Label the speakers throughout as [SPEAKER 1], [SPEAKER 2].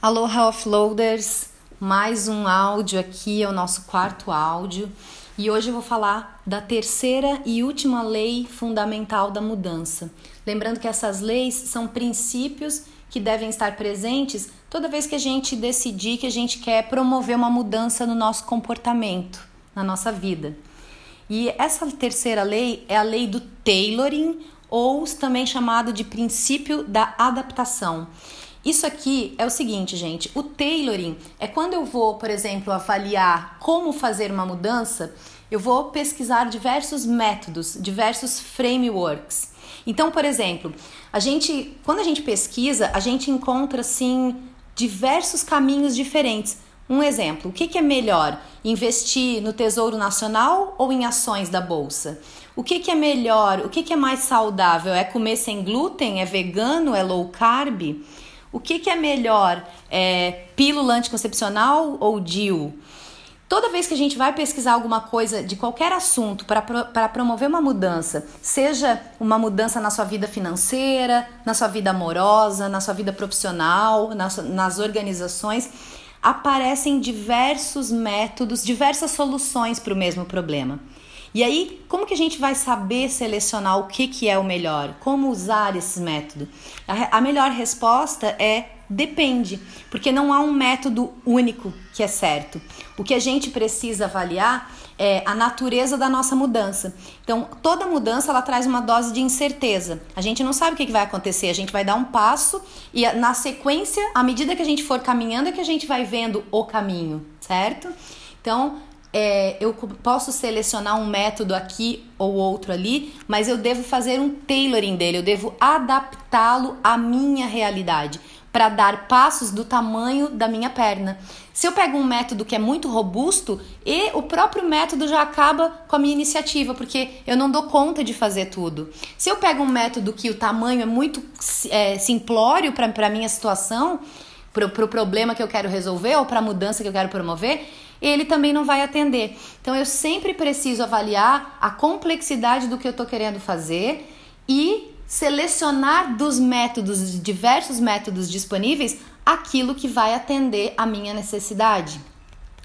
[SPEAKER 1] Aloha Offloaders, mais um áudio aqui, é o nosso quarto áudio. E hoje eu vou falar da terceira e última lei fundamental da mudança. Lembrando que essas leis são princípios que devem estar presentes toda vez que a gente decidir que a gente quer promover uma mudança no nosso comportamento, na nossa vida. E essa terceira lei é a lei do tailoring, ou também chamado de princípio da adaptação. Isso aqui é o seguinte, gente: o tailoring é quando eu vou, por exemplo, avaliar como fazer uma mudança, eu vou pesquisar diversos métodos, diversos frameworks. Então, por exemplo, a gente, quando a gente pesquisa, a gente encontra assim diversos caminhos diferentes. Um exemplo: o que, que é melhor, investir no Tesouro Nacional ou em ações da bolsa? O que, que é melhor? O que, que é mais saudável? É comer sem glúten? É vegano? É low carb? O que, que é melhor? É pílula anticoncepcional ou DIU? Toda vez que a gente vai pesquisar alguma coisa de qualquer assunto para pro, promover uma mudança, seja uma mudança na sua vida financeira, na sua vida amorosa, na sua vida profissional, nas, nas organizações, aparecem diversos métodos, diversas soluções para o mesmo problema. E aí, como que a gente vai saber selecionar o que, que é o melhor? Como usar esse método? A, a melhor resposta é depende, porque não há um método único que é certo. O que a gente precisa avaliar é a natureza da nossa mudança. Então, toda mudança ela traz uma dose de incerteza. A gente não sabe o que vai acontecer, a gente vai dar um passo e na sequência, à medida que a gente for caminhando, é que a gente vai vendo o caminho, certo? Então, é, eu posso selecionar um método aqui ou outro ali, mas eu devo fazer um tailoring dele, eu devo adaptá-lo à minha realidade para dar passos do tamanho da minha perna. Se eu pego um método que é muito robusto, e o próprio método já acaba com a minha iniciativa, porque eu não dou conta de fazer tudo. Se eu pego um método que o tamanho é muito é, simplório para a minha situação, para o pro problema que eu quero resolver ou para a mudança que eu quero promover, ele também não vai atender. Então eu sempre preciso avaliar a complexidade do que eu estou querendo fazer e selecionar dos métodos, diversos métodos disponíveis, aquilo que vai atender a minha necessidade.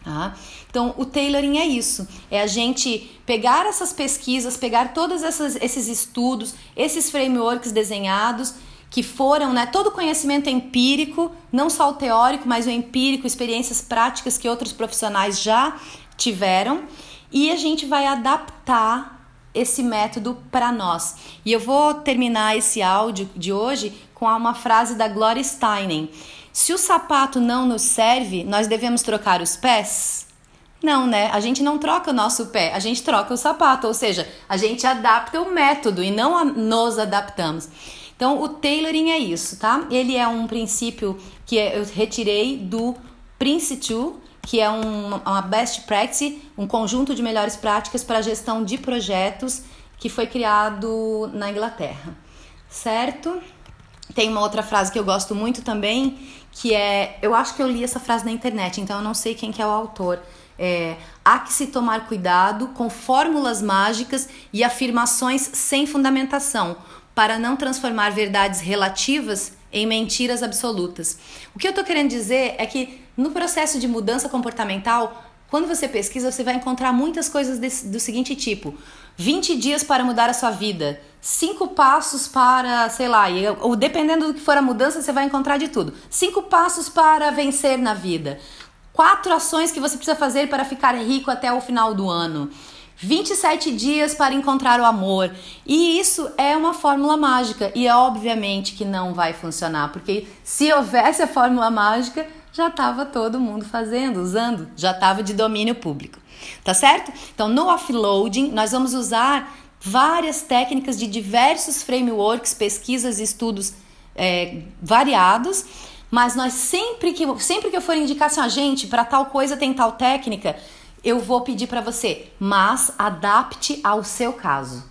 [SPEAKER 1] Tá? Então, o tailoring é isso: é a gente pegar essas pesquisas, pegar todos esses estudos, esses frameworks desenhados que foram, né, todo conhecimento empírico, não só o teórico, mas o empírico, experiências práticas que outros profissionais já tiveram, e a gente vai adaptar esse método para nós. E eu vou terminar esse áudio de hoje com uma frase da Gloria Steinem. Se o sapato não nos serve, nós devemos trocar os pés? Não, né? A gente não troca o nosso pé, a gente troca o sapato, ou seja, a gente adapta o método e não nos adaptamos. Então, o tailoring é isso, tá? Ele é um princípio que eu retirei do Prince 2, que é um, uma best practice, um conjunto de melhores práticas para gestão de projetos que foi criado na Inglaterra, certo? Tem uma outra frase que eu gosto muito também, que é, eu acho que eu li essa frase na internet, então eu não sei quem que é o autor. É, há que se tomar cuidado com fórmulas mágicas e afirmações sem fundamentação, para não transformar verdades relativas em mentiras absolutas. O que eu estou querendo dizer é que no processo de mudança comportamental, quando você pesquisa, você vai encontrar muitas coisas desse, do seguinte tipo: 20 dias para mudar a sua vida, 5 passos para, sei lá, ou dependendo do que for a mudança, você vai encontrar de tudo. 5 passos para vencer na vida. Quatro ações que você precisa fazer para ficar rico até o final do ano. 27 dias para encontrar o amor. E isso é uma fórmula mágica e é obviamente que não vai funcionar, porque se houvesse a fórmula mágica, já estava todo mundo fazendo, usando, já estava de domínio público. Tá certo? Então, no offloading, nós vamos usar várias técnicas de diversos frameworks, pesquisas e estudos é, variados, mas nós sempre que, sempre que eu for indicar assim, a gente, para tal coisa tem tal técnica, eu vou pedir para você, mas adapte ao seu caso.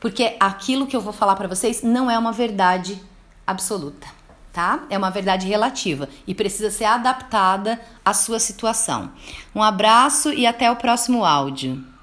[SPEAKER 1] Porque aquilo que eu vou falar para vocês não é uma verdade absoluta, tá? É uma verdade relativa e precisa ser adaptada à sua situação. Um abraço e até o próximo áudio.